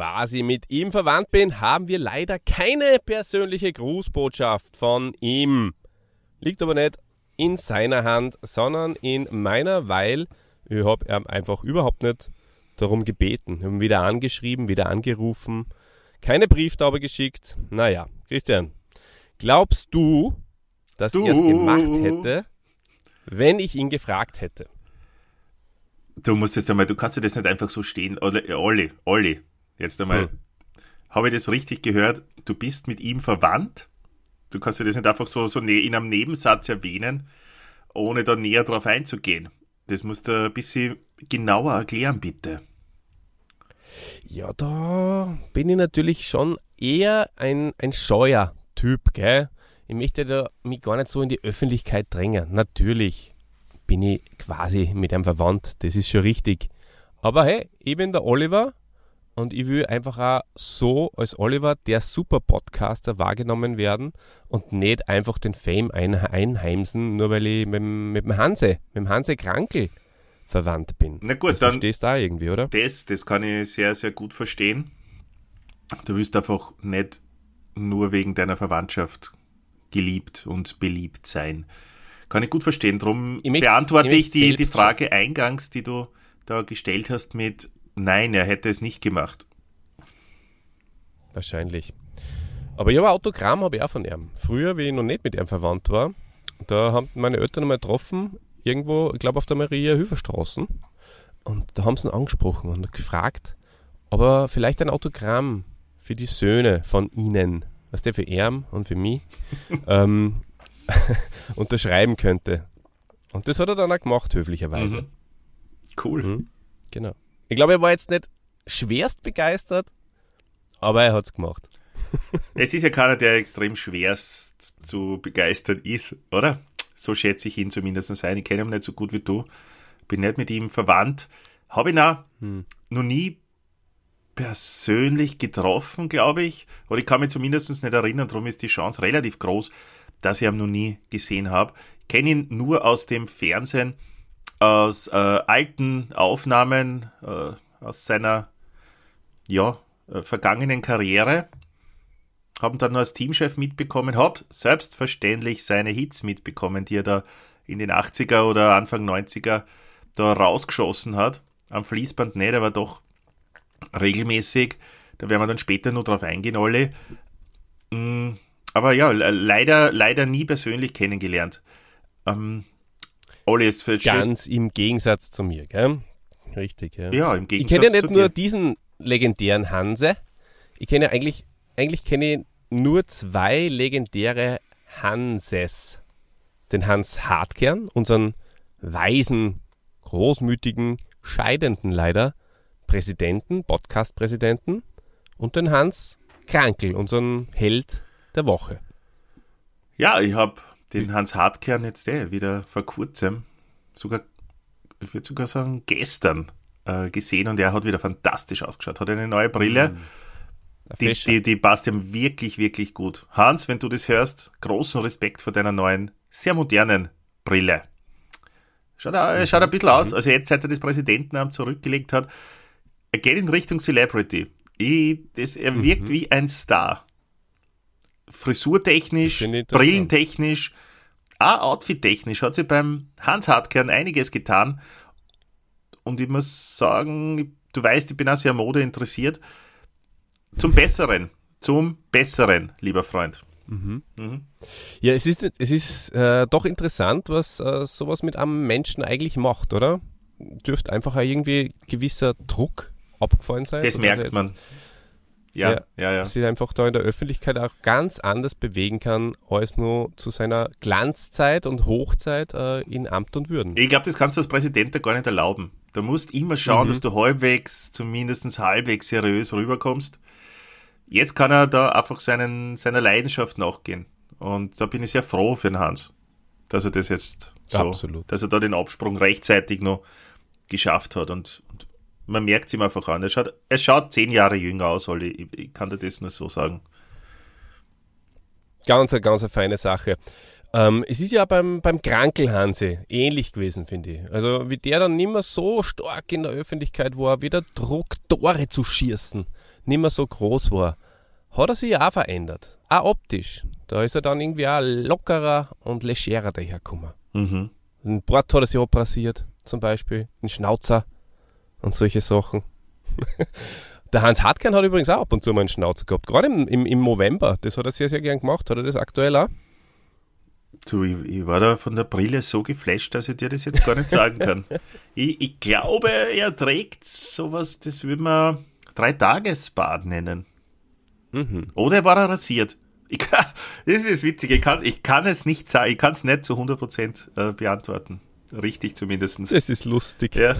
Ich quasi mit ihm verwandt bin, haben wir leider keine persönliche Grußbotschaft von ihm. Liegt aber nicht in seiner Hand, sondern in meiner, weil ich habe einfach überhaupt nicht darum gebeten. Wir haben wieder angeschrieben, wieder angerufen, keine Brieftaube geschickt. Naja, Christian, glaubst du, dass er es gemacht hätte, wenn ich ihn gefragt hätte? Du musst jetzt einmal, du kannst dir das nicht einfach so stehen. Olli, Olli, jetzt einmal. Hm. Habe ich das richtig gehört? Du bist mit ihm verwandt? Du kannst dir das nicht einfach so, so in einem Nebensatz erwähnen, ohne da näher drauf einzugehen. Das musst du ein bisschen genauer erklären, bitte. Ja, da bin ich natürlich schon eher ein, ein scheuer Typ, gell? Ich möchte da mich gar nicht so in die Öffentlichkeit drängen. Natürlich bin ich quasi mit einem verwandt, das ist schon richtig. Aber hey, ich bin der Oliver und ich will einfach auch so als Oliver der Super-Podcaster wahrgenommen werden und nicht einfach den Fame ein einheimsen, nur weil ich mit, mit dem Hanse, mit dem Hanse Krankel verwandt bin. Na gut, das dann verstehst du da irgendwie, oder? Das, das kann ich sehr, sehr gut verstehen. Du wirst einfach nicht nur wegen deiner Verwandtschaft geliebt und beliebt sein. Kann ich gut verstehen. Darum beantworte ich die, die Frage eingangs, die du da gestellt hast, mit Nein, er hätte es nicht gemacht. Wahrscheinlich. Aber ich habe Autogramm habe ich auch von ihm. Früher, wie ich noch nicht mit ihm verwandt war, da haben meine Eltern mal getroffen irgendwo, ich glaube auf der Maria-Höfer-Straße. Und da haben sie ihn angesprochen und gefragt, ob er vielleicht ein Autogramm für die Söhne von ihnen, was der für Erm und für mich, ähm, unterschreiben könnte. Und das hat er dann auch gemacht, höflicherweise. Mhm. Cool. Mhm, genau. Ich glaube, er war jetzt nicht schwerst begeistert, aber er hat es gemacht. es ist ja keiner, der extrem schwerst zu begeistern ist, oder? So schätze ich ihn zumindest ein. Ich kenne ihn nicht so gut wie du. Bin nicht mit ihm verwandt. Habe ihn auch hm. noch nie persönlich getroffen, glaube ich. Oder ich kann mich zumindest nicht erinnern. Darum ist die Chance relativ groß, dass ich ihn noch nie gesehen habe. Ich kenne ihn nur aus dem Fernsehen, aus äh, alten Aufnahmen, äh, aus seiner ja, äh, vergangenen Karriere haben dann als Teamchef mitbekommen, habe selbstverständlich seine Hits mitbekommen, die er da in den 80er oder Anfang 90er da rausgeschossen hat. Am Fließband nicht, aber doch regelmäßig. Da werden wir dann später nur drauf eingehen, alle. Mm, aber ja, leider, leider nie persönlich kennengelernt. Ähm, Olli ist Ganz im Gegensatz zu mir, gell? Richtig, ja. Ja, im Gegensatz Ich kenne ja nicht nur diesen legendären Hanse. Ich kenne ja eigentlich, eigentlich kenne ich nur zwei legendäre Hanses. Den Hans Hartkern, unseren weisen, großmütigen, scheidenden leider Präsidenten, Podcast-Präsidenten und den Hans Krankel, unseren Held der Woche. Ja, ich habe den Hans Hartkern jetzt eh wieder vor kurzem, sogar, ich würde sogar sagen gestern, äh, gesehen und er hat wieder fantastisch ausgeschaut. Hat eine neue Brille. Mm die, die, die passt ihm wirklich, wirklich gut. Hans, wenn du das hörst, großen Respekt vor deiner neuen, sehr modernen Brille. Schaut, er schaut ein bisschen aus, mhm. also jetzt, seit er das Präsidentenamt zurückgelegt hat, er geht in Richtung Celebrity. Ich, das, er mhm. wirkt wie ein Star. Frisurtechnisch, brillentechnisch, auch outfittechnisch hat sich beim Hans Hartkern einiges getan. Und ich muss sagen, du weißt, ich bin auch sehr Mode interessiert. Zum Besseren. Zum Besseren, lieber Freund. Mhm. Mhm. Ja, es ist, es ist äh, doch interessant, was äh, sowas mit einem Menschen eigentlich macht, oder? Dürfte einfach irgendwie gewisser Druck abgefallen sein. Das merkt man. Ja, ja, ja, ja. Sich einfach da in der Öffentlichkeit auch ganz anders bewegen kann, als nur zu seiner Glanzzeit und Hochzeit äh, in Amt und Würden. Ich glaube, das kannst du als Präsident da gar nicht erlauben. Du musst immer schauen, mhm. dass du halbwegs, zumindest halbwegs seriös rüberkommst. Jetzt kann er da einfach seinen, seiner Leidenschaft nachgehen. Und da bin ich sehr froh für den Hans, dass er das jetzt so, Absolut. dass er da den Absprung rechtzeitig noch geschafft hat. Und, und man merkt es ihm einfach an. Er schaut, er schaut zehn Jahre jünger aus, Olli. Ich, ich kann dir das nur so sagen. Ganz, ganz eine feine Sache. Ähm, es ist ja beim, beim Krankelhanse ähnlich gewesen, finde ich. Also wie der dann nicht mehr so stark in der Öffentlichkeit war, wie der Druck, Tore zu schießen, nicht mehr so groß war, hat er sich auch verändert. Auch optisch. Da ist er dann irgendwie auch lockerer und legerer dahergekommen. Mhm. Den Bord hat er sich abrasiert, zum Beispiel, den Schnauzer und solche Sachen. Der Hans Hartkein hat übrigens auch ab und zu mal einen Schnauzer gehabt, gerade im, im, im November. Das hat er sehr, sehr gern gemacht. Hat er das aktuell auch? Du, ich, ich, war da von der Brille so geflasht, dass ich dir das jetzt gar nicht sagen kann. ich, ich, glaube, er trägt sowas, das würde man Drei-Tages-Bad nennen. Mhm. Oder war er rasiert? Ich kann, das ist witzig, ich kann, ich kann es nicht sagen, ich kann es nicht zu 100% äh, beantworten. Richtig zumindest. Das ist lustig. Ja.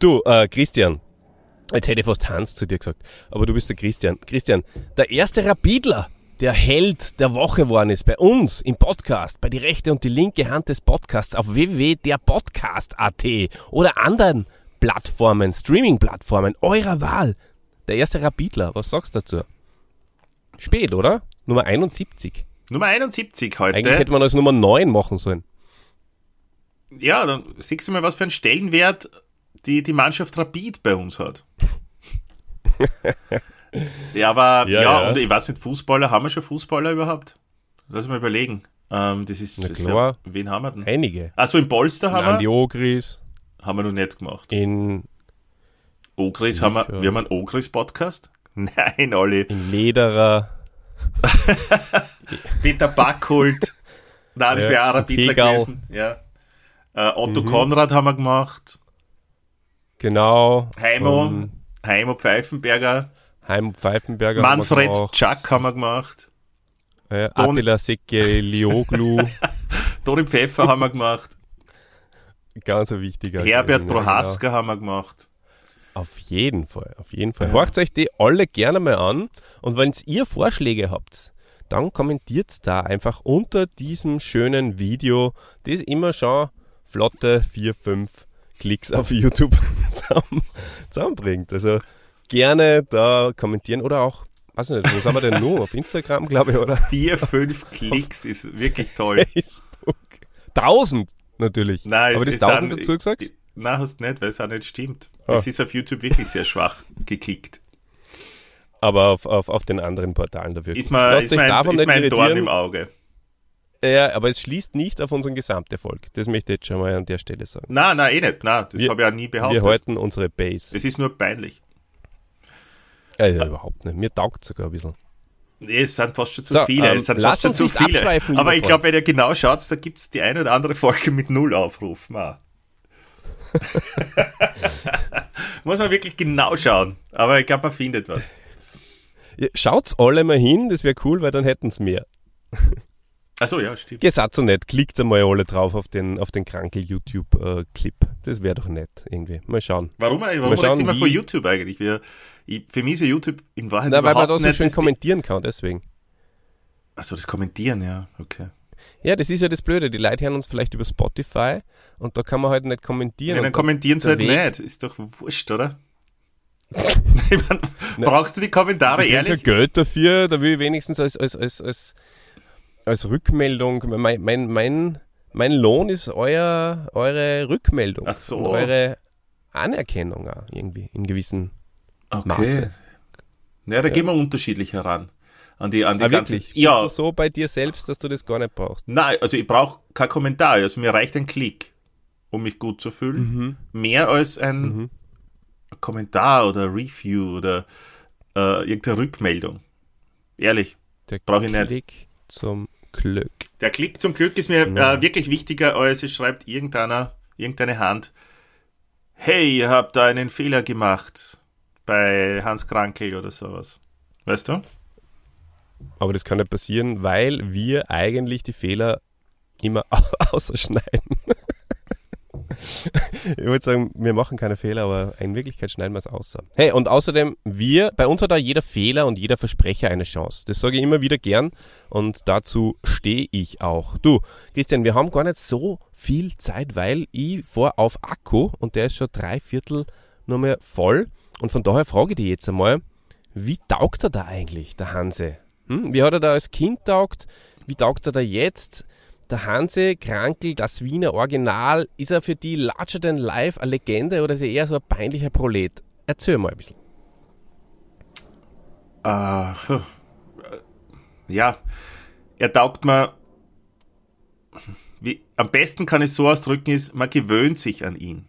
Du, äh, Christian, jetzt hätte ich fast Hans zu dir gesagt, aber du bist der Christian. Christian, der erste Rapidler, der Held der Woche geworden ist bei uns im Podcast, bei die rechte und die linke Hand des Podcasts auf www.derpodcast.at oder anderen Plattformen, Streaming-Plattformen eurer Wahl. Der erste Rapidler, was sagst du dazu? Spät, oder? Nummer 71. Nummer 71 heute. Eigentlich hätte man als Nummer 9 machen sollen. Ja, dann siehst du mal, was für einen Stellenwert die, die Mannschaft Rapid bei uns hat. ja, aber ja, ja, ja, und ich weiß nicht, Fußballer, haben wir schon Fußballer überhaupt? Lass mal überlegen. Ähm, das ist, Na klar. Für, wen haben wir denn? Einige. Achso, in Polster haben in wir. Ogris. Haben wir noch nicht gemacht. In Ogris haben wir, wir haben einen Ogris-Podcast? Nein, Olli. In Lederer. Peter Backholt. Nein, das ja, wäre auch Rapidler gewesen. Ja. Äh, Otto mhm. Konrad haben wir gemacht. Genau. Heimo. Um, Heimo Pfeifenberger. Heimo Pfeifenberger. Manfred Chuck haben wir gemacht. Äh, Attila Sekelioglu. Toni Pfeffer haben wir gemacht. Ganz ein wichtiger. Herbert Prohaska genau. haben wir gemacht. Auf jeden Fall, auf jeden Fall. Ja. Horcht euch die alle gerne mal an und wenn ihr Vorschläge habt, dann kommentiert da einfach unter diesem schönen Video, das immer schon flotte 4, 5 Klicks auf YouTube zusammen, zusammenbringt. Also gerne da kommentieren oder auch, weiß nicht, wo sind wir denn nur? Auf Instagram, glaube ich, oder? 4, 5 Klicks ist wirklich toll. Facebook. 1000 natürlich. Nein, Aber das 1000 dazu gesagt? Nein, hast nicht, weil es auch nicht stimmt. Oh. Es ist auf YouTube wirklich sehr schwach geklickt. Aber auf, auf, auf den anderen Portalen dafür. Ist, man, ist, mein, ist mein Dorn im Auge. Ja, aber es schließt nicht auf unseren Gesamterfolg. Das möchte ich jetzt schon mal an der Stelle sagen. Nein, nein, eh nicht. Nein, das habe ich ja nie behauptet. Wir halten unsere Base. Das ist nur peinlich. Ja, ja, überhaupt nicht. Mir taugt sogar ein bisschen. Nee, es sind fast schon zu so, viele. Ähm, es sind fast schon zu viele. Aber ich glaube, wenn ihr genau schaut, da gibt es die eine oder andere Folge mit null Aufrufen. Muss man wirklich genau schauen. Aber ich glaube, man findet was. Ja, schaut's alle mal hin, das wäre cool, weil dann hätten es mehr. Achso, ja, stimmt. Gesagt so nett, klickt einmal alle drauf auf den, auf den krankel YouTube-Clip. Äh, das wäre doch nett, irgendwie. Mal schauen. Warum, warum mal schauen, immer von YouTube eigentlich? Wir, ich, für mich ist ja YouTube in Wahrheit Na, weil man da so schön kommentieren kann, deswegen. Achso, das Kommentieren, ja, okay. Ja, das ist ja das Blöde. Die Leute hören uns vielleicht über Spotify und da kann man halt nicht kommentieren. Ja, dann kommentieren sie halt nicht. Ist doch wurscht, oder? meine, brauchst du die Kommentare ich ehrlich? Geld dafür, da will ich wenigstens als, als, als, als, als Rückmeldung, mein, mein, mein, mein Lohn ist euer, eure Rückmeldung. Ach so. Und eure Anerkennung irgendwie in gewissen okay. Maße. Ja, da ja. gehen wir unterschiedlich heran an die, an die ah, ganze, wirklich? Ja. Bist du so bei dir selbst, dass du das gar nicht brauchst? Nein, also ich brauche kein Kommentar. Also mir reicht ein Klick, um mich gut zu fühlen. Mhm. Mehr als ein mhm. Kommentar oder Review oder äh, irgendeine Rückmeldung. Ehrlich, brauche ich nicht. Klick zum Glück. Der Klick zum Glück ist mir äh, wirklich wichtiger, als es schreibt irgendeiner, irgendeine Hand. Hey, ihr habt da einen Fehler gemacht bei Hans Krankel oder sowas. Weißt du? Aber das kann nicht passieren, weil wir eigentlich die Fehler immer ausschneiden. Ich würde sagen, wir machen keine Fehler, aber in Wirklichkeit schneiden wir es aus. Hey, und außerdem, wir, bei uns hat da jeder Fehler und jeder Versprecher eine Chance. Das sage ich immer wieder gern und dazu stehe ich auch. Du, Christian, wir haben gar nicht so viel Zeit, weil ich vor auf Akku und der ist schon drei Viertel nur mehr voll. Und von daher frage ich dich jetzt einmal, wie taugt er da eigentlich, der Hanse? Hm? Wie hat er da als Kind taugt? wie taugt er da jetzt? Der Hanse Krankel, das Wiener Original, ist er für die Larger Than Life eine Legende oder ist er eher so ein peinlicher Prolet? Erzähl mal ein bisschen. Uh, ja, er taugt mir, wie, am besten kann ich so ausdrücken, ist, man gewöhnt sich an ihn.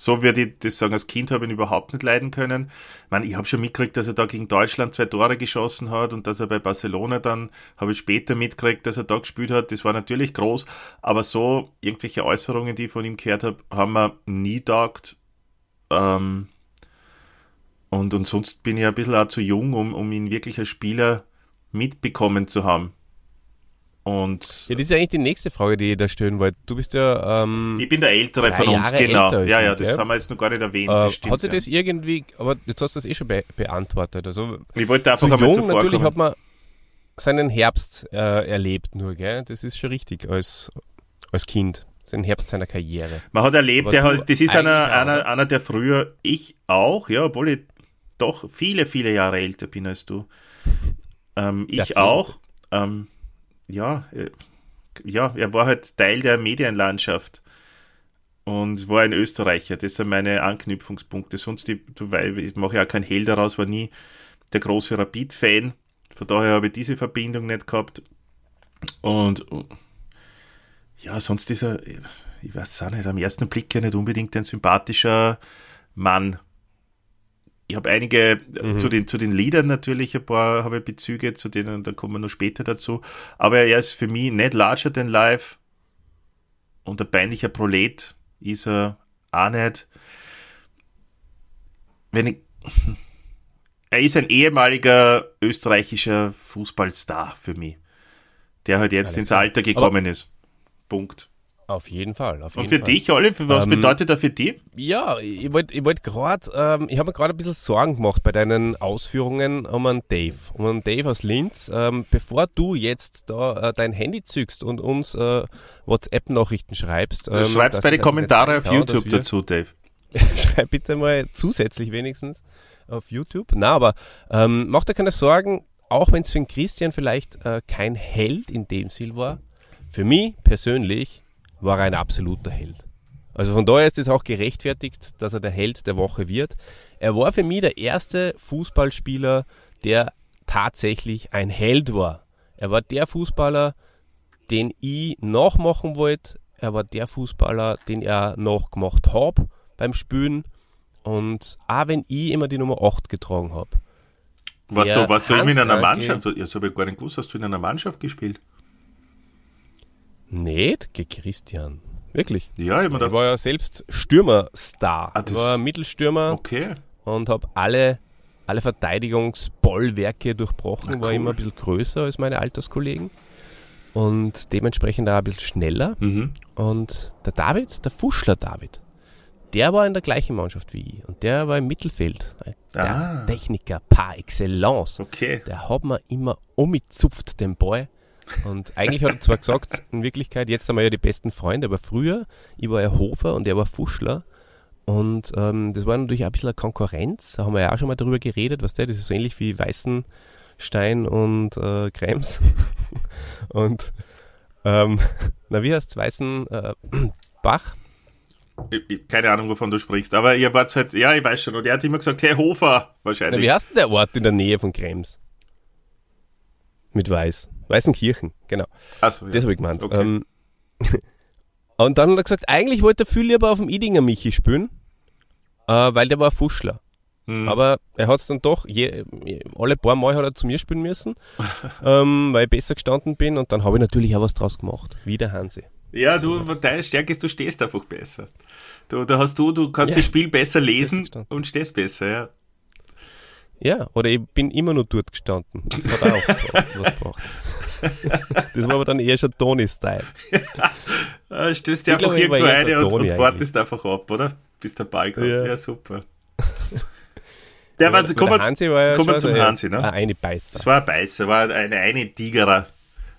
So würde ich das sagen, als Kind habe ich ihn überhaupt nicht leiden können. Ich, meine, ich habe schon mitgekriegt, dass er da gegen Deutschland zwei Tore geschossen hat und dass er bei Barcelona dann, habe ich später mitgekriegt, dass er da gespielt hat. Das war natürlich groß, aber so irgendwelche Äußerungen, die ich von ihm gehört habe, haben mir nie taugt. Ähm, und, und sonst bin ich ein bisschen auch zu jung, um, um ihn wirklich als Spieler mitbekommen zu haben. Und ja, das ist eigentlich die nächste Frage, die ich da stellen wollte. Du bist ja. Ähm, ich bin der Ältere von uns, Jahre genau. Ja, ja, sind, das gell? haben wir jetzt noch gar nicht erwähnt. äh, stimmt, hat sich ja. das irgendwie, aber jetzt hast du das eh schon be beantwortet. Also, Ich wollte einfach zu einmal zuvor natürlich kommen. hat man seinen Herbst äh, erlebt nur, gell? Das ist schon richtig als, als Kind. Seinen Herbst seiner Karriere. Man hat erlebt, der hat, das ist einer, einer, einer, der früher, ich auch, ja, obwohl ich doch viele, viele Jahre älter bin als du. Ähm, ich Jahrzehnte. auch. Ähm, ja, äh, ja, er war halt Teil der Medienlandschaft und war ein Österreicher. Das sind meine Anknüpfungspunkte. Sonst, die, weil ich mache ja auch keinen Hehl daraus, war nie der große Rapid-Fan. Von daher habe ich diese Verbindung nicht gehabt. Und und- ja, sonst ist er, ich weiß auch nicht, am ersten Blick ja nicht unbedingt ein sympathischer Mann. Ich habe einige äh, zu, den, zu den Liedern natürlich ein paar habe Bezüge, zu denen, da kommen wir noch später dazu. Aber er ist für mich nicht larger than life und ein peinlicher Prolet ist er auch nicht. Wenn ich, er ist ein ehemaliger österreichischer Fußballstar für mich, der halt jetzt Alles ins. Alter gekommen ist. Punkt. Auf jeden Fall. Auf Und jeden für Fall. dich, Olive, was Ähm, bedeutet er für dich? Ja, ich wollte ich wollt gerade, ähm, ich habe mir gerade ein bisschen Sorgen gemacht bei deinen Ausführungen um einen Dave, um einen Dave aus Linz. Ähm, bevor du jetzt da äh, dein Handy zückst und uns äh, WhatsApp-Nachrichten schreibst. Ähm, Schreib's bei den Kommentaren auf YouTube wir- dazu, Dave. Schreib bitte mal zusätzlich wenigstens auf YouTube. Na, aber ähm, mach dir keine Sorgen, auch wenn es für den Christian vielleicht äh, kein Held in dem Sinn war. Für mich persönlich war er ein absoluter Held. Also von daher ist es auch gerechtfertigt, dass er der Held der Woche wird. Er war für mich der erste Fußballspieler, der tatsächlich ein Held war. Er war der Fußballer, den ich nachmachen wollte. Er war der Fußballer, den er nachgemacht habe beim Spielen. Und auch wenn ich immer die Nummer 8 getragen habe. Warst du, warst du in einer Mannschaft? Das habe ich gar nicht gewusst. Hast du in einer Mannschaft gespielt? Nicht, geh Christian. Wirklich. Ja, ich Ich war ja selbst Stürmerstar. Ah, ich war Mittelstürmer okay. und habe alle, alle Verteidigungsbollwerke durchbrochen. War cool. immer ein bisschen größer als meine Alterskollegen. Und dementsprechend auch ein bisschen schneller. Mhm. Und der David, der Fuschler David, der war in der gleichen Mannschaft wie ich. Und der war im Mittelfeld. Der Ah. Techniker par excellence. Okay. Der hat mir immer umgezupft, den Ball. Und eigentlich hat er zwar gesagt, in Wirklichkeit, jetzt sind wir ja die besten Freunde, aber früher, ich war ja Hofer und er war Fuschler. Und ähm, das war natürlich auch ein bisschen eine Konkurrenz. Da haben wir ja auch schon mal darüber geredet, was der, das ist so ähnlich wie Weißenstein und äh, Krems. und ähm, na, wie heißt Weißen äh, Bach? Ich, ich, keine Ahnung, wovon du sprichst. Aber ihr wart halt, ja, ich weiß schon. Und er hat immer gesagt, Herr Hofer, Na, wahrscheinlich. wie heißt denn der Ort in der Nähe von Krems? Mit Weiß. Weißenkirchen, genau. Achso, ja. Das habe ich gemeint. Okay. Ähm, und dann hat er gesagt, eigentlich wollte er viel lieber auf dem Idinger Michi spielen, äh, weil der war Fuschler. Hm. Aber er hat es dann doch, je, alle paar Mal hat er zu mir spielen müssen, ähm, weil ich besser gestanden bin und dann habe ich natürlich auch was draus gemacht, wie der Hansi. Ja, du, deine Stärke ist, du stehst einfach besser. Du, da hast du, du kannst Ja. das Spiel besser lesen und stehst besser, ja. Ja, oder ich bin immer nur dort gestanden. Das hat auch was gebracht. Das war aber dann eher schon Tony-Style. Ah, Stößt dir einfach irgendwo so und, Toni und wartest einfach ab, oder? Bis der Ball kommt. Ja, Ja. super. Der war, kommen der Hansi war ja wir schon zum so Hansi, ne? Ein eine Beißer. das war ein Beißer, war eine, eine Tigerer.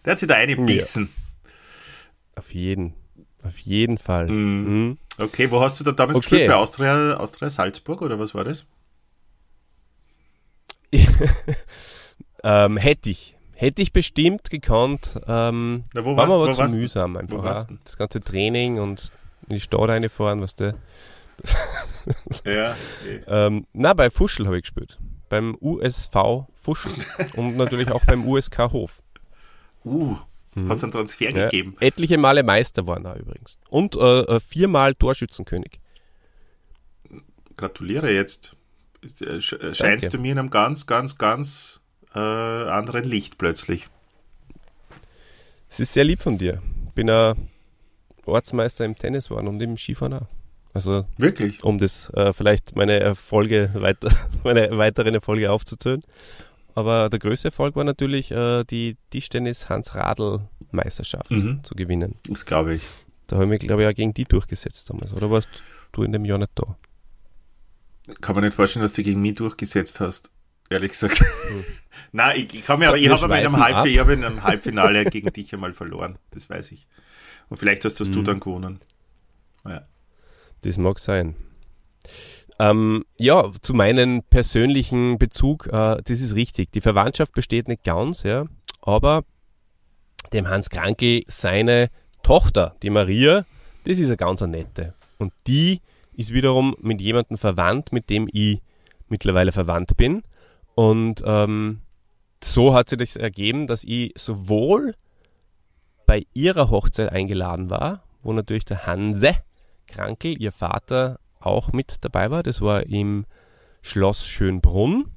Der hat sich da eine bissen. Auf jeden. Auf jeden Fall. Mhm. Mhm. Okay, wo hast du da damals Okay. gespielt? Bei Austria, Austria Salzburg oder was war das? Ähm, hätte ich. Hätte ich bestimmt gekonnt. Ähm, Na, war warst- aber zu warst mühsam einfach. du? Das ganze Training und in die Stadt reinfahren, was der. Ja. Ähm, na, bei Fuschel habe ich gespielt. Beim USV Fuschel und natürlich auch beim USK Hof. Uh, hat es einen Transfer Mhm. Ja, gegeben. etliche Male Meister waren da übrigens. Und äh, äh, viermal Torschützenkönig. Gratuliere jetzt. Äh, äh, Scheinst Danke. du mir in einem ganz, ganz, ganz äh, anderen Licht plötzlich. Es ist sehr lieb von dir. Bin ja Ortsmeister im Tennis geworden und im Skifahren auch. Also Wirklich? um das äh, vielleicht meine Erfolge weiter, meine weiteren Erfolge aufzuzählen. Aber der größte Erfolg war natürlich äh, die Tischtennis Hans Radl Meisterschaft Mhm. zu gewinnen. Das glaube ich. Da habe ich mich, glaube ich, auch gegen die durchgesetzt damals. Oder warst du in dem Jahr nicht da? Kann man nicht vorstellen, dass du gegen mich durchgesetzt hast. Ehrlich gesagt. Hm. Nein, ich, ich, habe aber in Halbf ab. ich habe in einem Halbfinale gegen dich einmal verloren. Das weiß ich. Und vielleicht hast das Hm. du dann gewonnen. Das mag sein. Ähm, ja, zu meinem persönlichen Bezug, äh, das ist richtig. Die Verwandtschaft besteht nicht ganz, ja, aber dem Hans Krankel seine Tochter, die Maria, das ist eine ganz eine nette. Und die ist wiederum mit jemandem verwandt, mit dem ich mittlerweile verwandt bin. Und ähm, so hat sich das ergeben, dass ich sowohl bei ihrer Hochzeit eingeladen war, wo natürlich der Hanse Krankel, ihr Vater, auch mit dabei war. Das war im Schloss Schönbrunn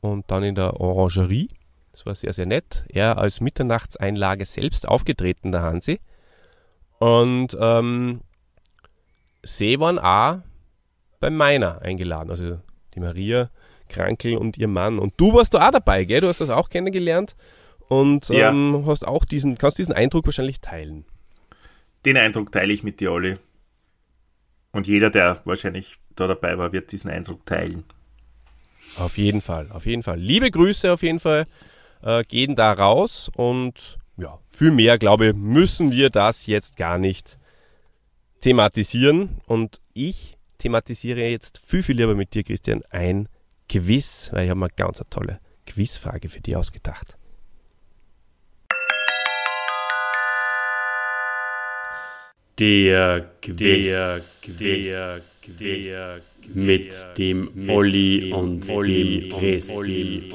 und dann in der Orangerie. Das war sehr, sehr nett. Er als Mitternachtseinlage selbst aufgetreten, der Hansi. Und ähm, sie waren auch bei meiner eingeladen. Also die Maria Krankel und ihr Mann. Und du warst da auch dabei, gell? Du hast das auch kennengelernt und Ja. ähm, hast auch diesen, kannst diesen Eindruck wahrscheinlich teilen. Den Eindruck teile ich mit dir, Olli. Und jeder, der wahrscheinlich da dabei war, wird diesen Eindruck teilen. Auf jeden Fall, auf jeden Fall. Liebe Grüße auf jeden Fall äh, gehen da raus und ja, viel mehr, glaube ich, müssen wir das jetzt gar nicht thematisieren. Und ich thematisiere jetzt viel, viel lieber mit dir, Christian, ein Quiz, weil ich habe mir ganz eine tolle Quizfrage für dich ausgedacht. Der Quiz, der Quiz, mit dem Olli und dem Christi.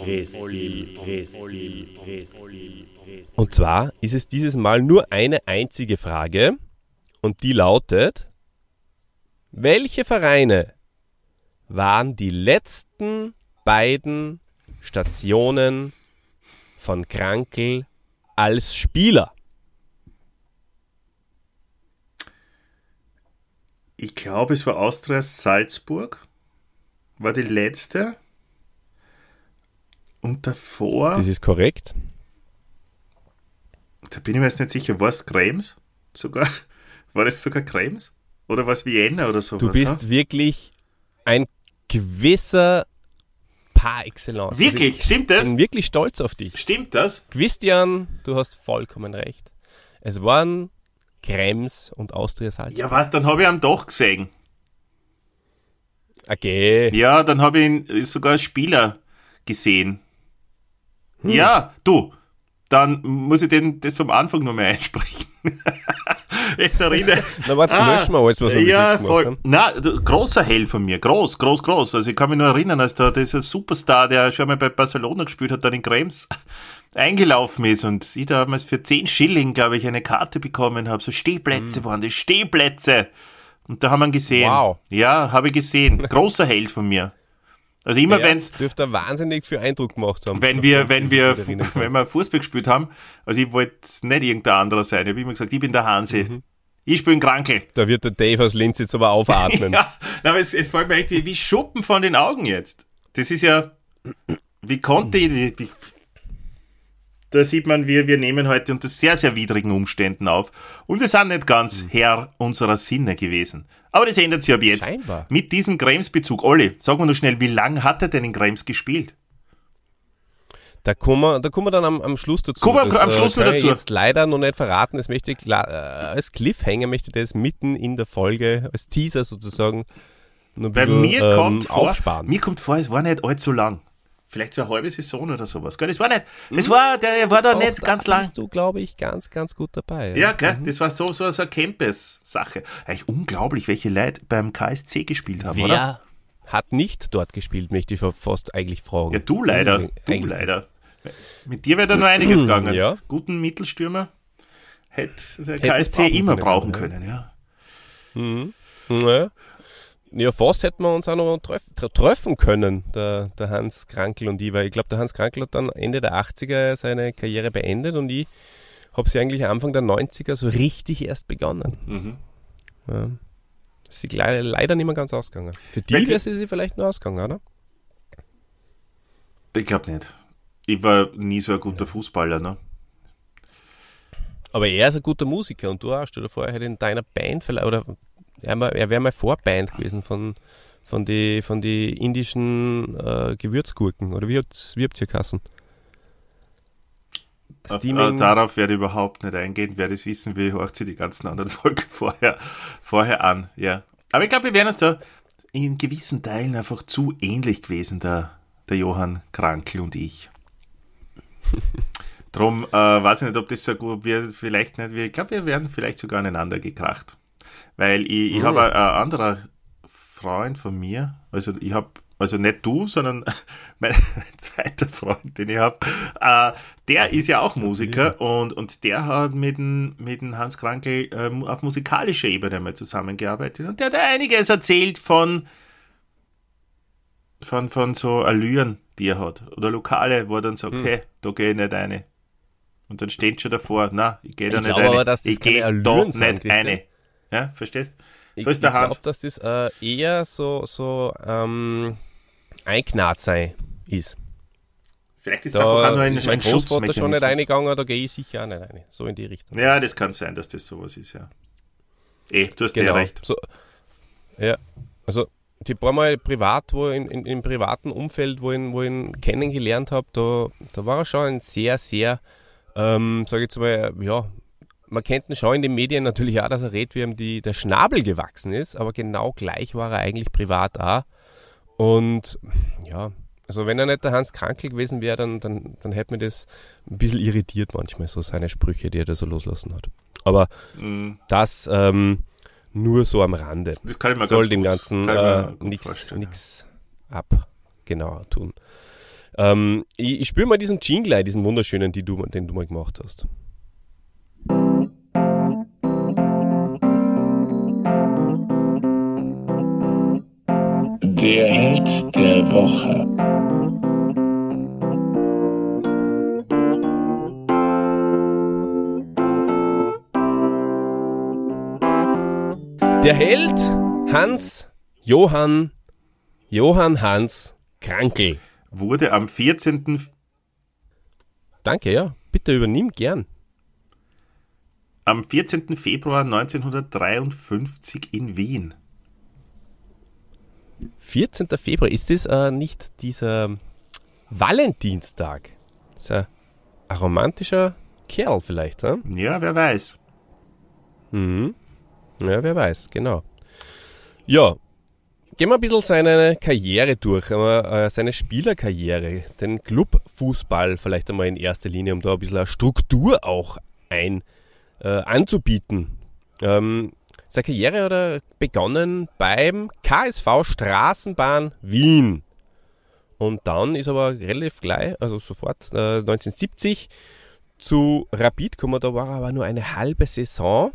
Und zwar ist es dieses Mal nur eine einzige Frage und die lautet, welche Vereine waren die letzten beiden Stationen von Krankel als Spieler? Ich glaube, es war Austria Salzburg. War die letzte. Und davor, Das ist korrekt. da bin ich mir jetzt nicht sicher, war es Krems? Sogar? War das sogar Krems? Oder war es Vienna oder sowas? Du bist wirklich ein gewisser par excellence. Wirklich? Stimmt Ich das? bin wirklich stolz auf dich. Stimmt das? Christian, du hast vollkommen recht. Es waren Krems und Austria Salzburg. Ja, was? Dann habe ich ihn doch gesehen. Okay. Ja, dann habe ich ihn sogar als Spieler gesehen. Hm. Ja, du, dann muss ich den das vom Anfang nur mehr einsprechen. Jetzt erinnere Na, warte, löschen wir alles, was wir ja, voll. haben. Na, großer Held von mir, groß, groß, groß. Also ich kann mich nur erinnern, als da dieser Superstar, der schon mal bei Barcelona gespielt hat, dann in Krems eingelaufen ist und ich damals für 10 Schilling, glaube ich, eine Karte bekommen habe. So Stehplätze waren das, Stehplätze. Und da haben wir ihn gesehen. Wow. Ja, habe ich gesehen. Großer Held von mir. Also immer Ja, wenn's, dürfte wahnsinnig viel Eindruck gemacht haben. wenn wir, wenn wir, wenn wir Fußball gespielt haben, also ich wollte nicht irgendein anderer sein. Ich habe immer gesagt, ich bin der Hansi. Mhm. Ich spiele Krankel. Da wird der Dave aus Linz jetzt aber aufatmen. Ja, aber es, es fällt mir echt wie, wie Schuppen von den Augen jetzt. Das ist ja, wie konnte ich, wie, wie, da sieht man, wir, wir nehmen heute unter sehr, sehr widrigen Umständen auf. Und wir sind nicht ganz Mhm. Herr unserer Sinne gewesen. Aber das ändert sich ab jetzt. Scheinbar. Mit diesem Krems-Bezug. Olli, sag mal nur schnell, wie lange hat er denn in Krems gespielt? Da kommen wir, da kommen wir dann am, am Schluss dazu. Kommen wir am Schluss kann noch ich dazu. jetzt leider noch nicht verraten. Das möchte ich äh, als Cliffhanger möchte ich das mitten in der Folge, als Teaser sozusagen, noch ein Bei bisschen mir ähm, kommt vor, aufsparen. mir kommt vor, es war nicht allzu lang. Vielleicht so eine halbe Saison oder sowas. Gell? Das war nicht, das war, der war da Doch, nicht da ganz lang. bist du, glaube ich, ganz, ganz gut dabei. Ja, gell? das war so, so, so eine Campus-Sache. Eigentlich unglaublich, welche Leute beim KSC gespielt haben, Wer oder? hat nicht dort gespielt, möchte ich fast eigentlich fragen. Ja, du leider. Ist Du eigentlich- leider. Mit dir wäre da noch einiges gegangen. Ja. Guten Mittelstürmer hätte der Hätten es KSC immer können, brauchen ja. können, ja. Ja. Ja, fast hätten wir uns auch noch treff, tre- treffen können, der, der Hans Krankel und ich, weil ich glaube, der Hans Krankel hat dann Ende der 80er seine Karriere beendet und ich habe sie eigentlich Anfang der 90er so richtig erst begonnen. Mhm. Ja. Das ist le leider nicht mehr ganz ausgegangen. Für die sie- wäre sie vielleicht nur ausgegangen, oder? Ich glaube nicht. Ich war nie so ein guter Fußballer, ne? Aber er ist ein guter Musiker und du auch. Stell dir vor, er hätte in deiner Band vielleicht, oder er, wär- er wäre mal Vorband gewesen von, von die, von die indischen äh, Gewürzgurken. Oder wie, wie habt ihr Kassen? Auf, Steaming- äh, darauf werde ich überhaupt nicht eingehen. Wer das wissen will, hört sich die ganzen anderen Folgen vorher, vorher an. Ja. Aber ich glaube, wir wären uns da in gewissen Teilen einfach zu ähnlich gewesen, der, der Johann Krankel und ich. Drum äh, weiß ich nicht, ob das so gut wir vielleicht nicht. Ich glaube, wir wären vielleicht sogar aneinander gekracht. Weil ich, ich habe ein, ein anderer Freund von mir, also ich habe, also nicht du, sondern mein, mein zweiter Freund, den ich habe, äh, der ist ja auch Musiker und, und der hat mit dem, mit dem Hans Krankel ähm, auf musikalischer Ebene mal zusammengearbeitet und der hat einiges erzählt von, von, von so Allüren, die er hat. Oder Lokale, wo er dann sagt, hey, da gehe ich nicht eine. Und dann steht schon davor, na, ich gehe da Ich nicht glaube eine. ich gehe da nicht eine. Ja, verstehst? Ich, So ist der ich Hans. glaube, dass das äh, eher so, so ähm, einknarrt sein ist. Vielleicht ist es einfach auch Da nur ein, ist mein ein Großvater schon nicht reingegangen, da gehe ich sicher auch nicht rein. So in die Richtung. Ja, das kann sein, dass das sowas ist, ja. Eh, du hast Genau. ja recht. So, ja, also die paar Mal privat, wo in, in, im privaten Umfeld, wo ich, ihn- wo ich ihn kennengelernt habe, da, da war er schon ein sehr, sehr, ähm, sage ich jetzt mal, ja, man kennt ihn schon in den Medien natürlich auch, dass er redet, wie ihm die, der Schnabel gewachsen ist, aber genau gleich war er eigentlich privat auch. Und ja, also wenn er nicht der Hans Krankel gewesen wäre, dann, dann, dann hätte mir das ein bisschen irritiert manchmal, so seine Sprüche, die er da so loslassen hat. Aber Mm, das ähm, nur so am Rande. Das kann ich mir Soll ganz dem gut, Ganzen äh, nichts ab genau tun. Ähm, ich ich spüre mal diesen Jingle, diesen wunderschönen, die du, den du mal gemacht hast. Der Held der Woche. Der Held Hans Johann Johann Hans Krankel. Wurde am 14. Danke, ja. Bitte übernimm gern. Am 14. Februar 1953 in Wien. 14. Februar, ist das äh, nicht dieser Valentinstag? Ist er ein romantischer Kerl vielleicht, hm? Ja, wer weiß. Mhm. Ja, wer weiß, genau. Ja, gehen wir ein bisschen seine Karriere durch, äh, seine Spielerkarriere, den Clubfußball vielleicht einmal in erster Linie, um da ein bisschen eine Struktur auch ein, äh, anzubieten. Ähm, seine Karriere hat er begonnen beim KSV Straßenbahn Wien. Und dann ist aber relativ gleich, also sofort äh, 1970 zu Rapid gekommen. Da war er aber nur eine halbe Saison,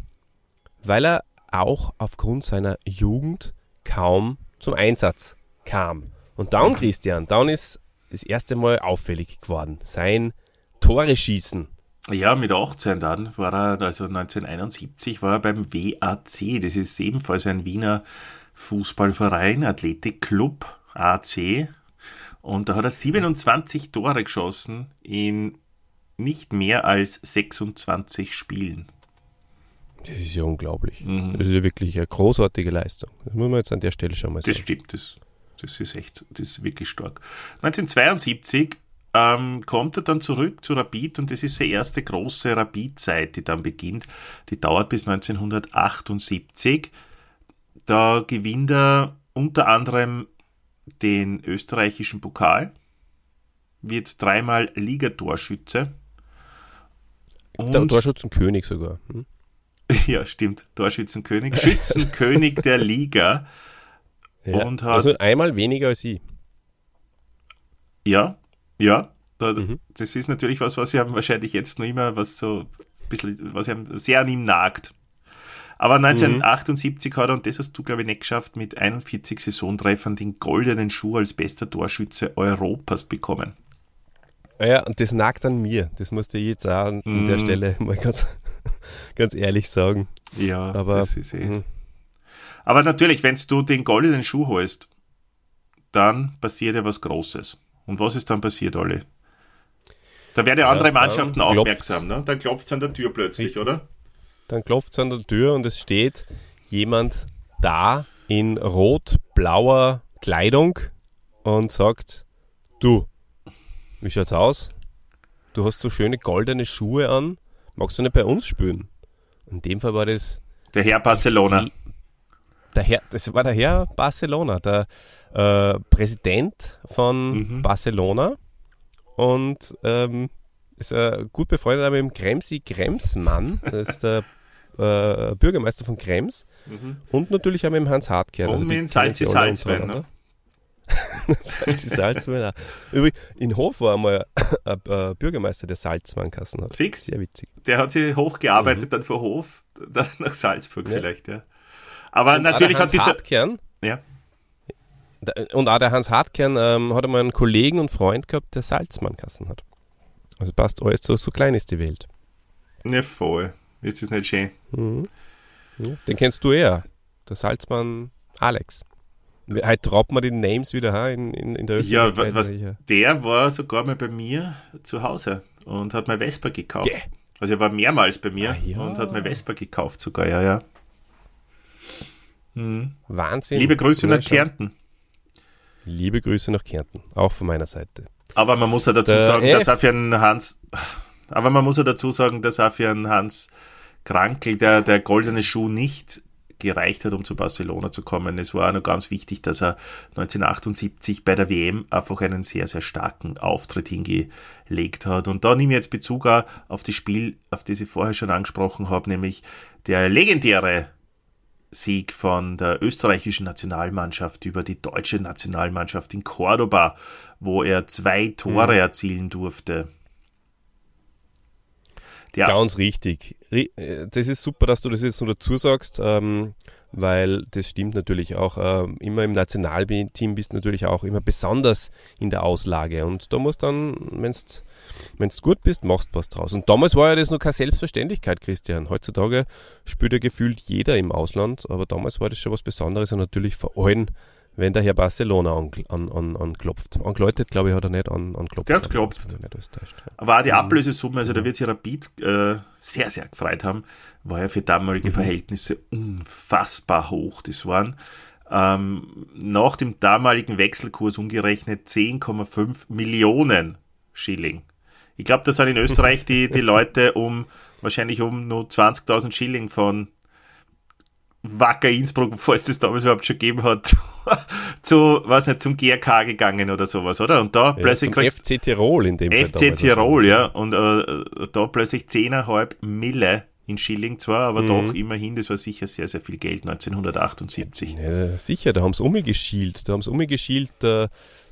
weil er auch aufgrund seiner Jugend kaum zum Einsatz kam. Und dann, Christian, dann ist das erste Mal auffällig geworden. Sein Tore schießen. Ja, mit 18 dann war er, also 1971 war er beim WAC. Das ist ebenfalls ein Wiener Fußballverein, Athletikclub AC. Und da hat er 27 Tore geschossen in nicht mehr als 26 Spielen. Das ist ja unglaublich. Mhm. Das ist ja wirklich eine großartige Leistung. Das muss man jetzt an der Stelle schon mal Das sagen. stimmt, das, das ist echt, das ist wirklich stark. 1972 ähm, kommt er dann zurück zu Rapid und das ist die erste große Rapid-Zeit, die dann beginnt. Die dauert bis 1978. Da gewinnt er unter anderem den österreichischen Pokal wird dreimal Ligatorschütze. Der Torschützenkönig sogar. Hm? Ja, stimmt. Torschützenkönig. Schützenkönig der Liga. Ja, Und hat- also einmal weniger als ich. Ja, ja. Da, Mhm. Das ist natürlich was, was ihm wahrscheinlich jetzt noch immer, was so ein bisschen, was ihm sehr an ihm nagt. Aber 1978 hat er, und das hast du, glaube ich, nicht geschafft, mit 41 Saisontreffern den goldenen Schuh als bester Torschütze Europas bekommen. Ja, und das nagt an mir. Das musste ich jetzt auch an Mhm. der Stelle mal ganz, ganz ehrlich sagen. Ja, Aber das ist eh. mhm. Aber natürlich, wenn du den goldenen Schuh holst, dann passiert ja was Großes. Und was ist dann passiert, Olli? Da werden ja andere Mannschaften aufmerksam, ne? Dann klopft es an der Tür plötzlich, Richtig. oder? Dann klopft es an der Tür und es steht jemand da in rot-blauer Kleidung und sagt, du, wie schaut's aus? Du hast so schöne goldene Schuhe an, magst du nicht bei uns spielen? In dem Fall war das Der Herr Barcelona. Der Herr, das war der Herr Barcelona, der äh, Präsident von Mhm. Barcelona und ähm, ist äh, gut befreundet mit dem Kremsi Kremsmann, das ist der äh, Bürgermeister von Krems und natürlich auch mit dem Hans Hartkern. Und die mit dem kennen Salzi Salzwein, untereinander. Salzi Salzwein auch. Übrigens, in Hof war einmal ein äh, Bürgermeister, der Salzweinkassen hat. Fix. Mhm. Sehr witzig. Der hat sich hochgearbeitet dann vor Hof, dann nach Salzburg Ja. vielleicht, ja. Aber Und natürlich hat dieser. Hartkern, Ja. Und auch der Hans Hartkern ähm, hat einmal einen Kollegen und Freund gehabt, der Salzmannkassen hat. Also passt alles, so, so klein ist die Welt. Ja, voll. Ist das nicht schön? Mhm. Ja, den kennst du eher, der Salzmann Alex. Heute traut man die Names wieder ha, in, in, in der Ja, Öffentlichkeit. was, ja- der war sogar mal bei mir zu Hause und hat mir Vespa gekauft. Yeah. Also er war mehrmals bei mir Ah, ja. und hat mir Vespa gekauft sogar, ja, ja. Mhm. Wahnsinn. Liebe Grüße Na, nach. Kärnten. Liebe Grüße nach Kärnten, auch von meiner Seite. Aber man muss ja dazu Der sagen, F- dass auch für einen Hans, aber man muss ja dazu sagen, dass einen Hans Krankel der, der goldene Schuh nicht gereicht hat, um zu Barcelona zu kommen. Es war auch noch ganz wichtig, dass er 1978 bei der WM einfach einen sehr, sehr starken Auftritt hingelegt hat. Und da nehme ich jetzt Bezug auf das Spiel, auf das ich vorher schon angesprochen habe, nämlich der legendäre Sieg von der österreichischen Nationalmannschaft über die deutsche Nationalmannschaft in Cordoba, wo er zwei Tore erzielen durfte. Der, Ganz richtig. Ri- äh, Das ist super, dass du das jetzt noch dazu sagst, ähm, weil das stimmt natürlich auch. Ähm, immer im Nationalteam bist du natürlich auch immer besonders in der Auslage. Und da musst dann, wenn du gut bist, machst du was draus. Und damals war ja das noch keine Selbstverständlichkeit, Christian. Heutzutage spielt ja gefühlt jeder im Ausland, aber damals war das schon was Besonderes und natürlich vor allem, wenn der Herr Barcelona anklopft. An, an, anklopft. Angeläutet, glaube ich, hat er nicht an, anklopft. Der hat geklopft. War die Ablösesumme, also da wird sich Rapid äh, sehr, sehr gefreut haben, war ja für damalige Verhältnisse unfassbar hoch. Das waren ähm, nach dem damaligen Wechselkurs umgerechnet 10,5 Millionen Schilling. Ich glaube, da sind in Österreich die, die Leute um wahrscheinlich um nur 20.000 Schilling von Wacker Innsbruck, falls es damals überhaupt schon gegeben hat, zu, was nicht, zum GRK gegangen oder sowas, oder? Und da Ja, plötzlich zum FC Tirol in dem Fall FC damals. Tirol, ja. Und äh, da plötzlich 10,5 Mille in Schilling zwar, aber Mhm. doch immerhin, das war sicher sehr, sehr viel Geld 1978. Ja, sicher, da haben sie umgeschielt. Da haben sie umgeschielt, der,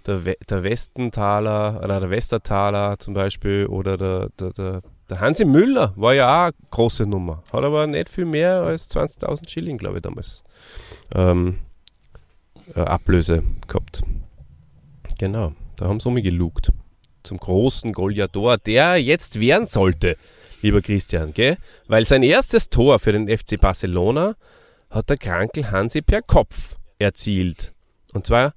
der, We- der Westentaler, oder der Westertaler zum Beispiel, oder der, der, der, der Hansi Müller war ja auch eine große Nummer. Hat aber nicht viel mehr als 20.000 Schilling, glaube ich, damals ähm, äh, Ablöse gehabt. Genau, da haben sie umgelugt. Zum großen Goliador, der jetzt werden sollte, lieber Christian, gell? Weil sein erstes Tor für den FC Barcelona hat der Krankel Hansi per Kopf erzielt. Und zwar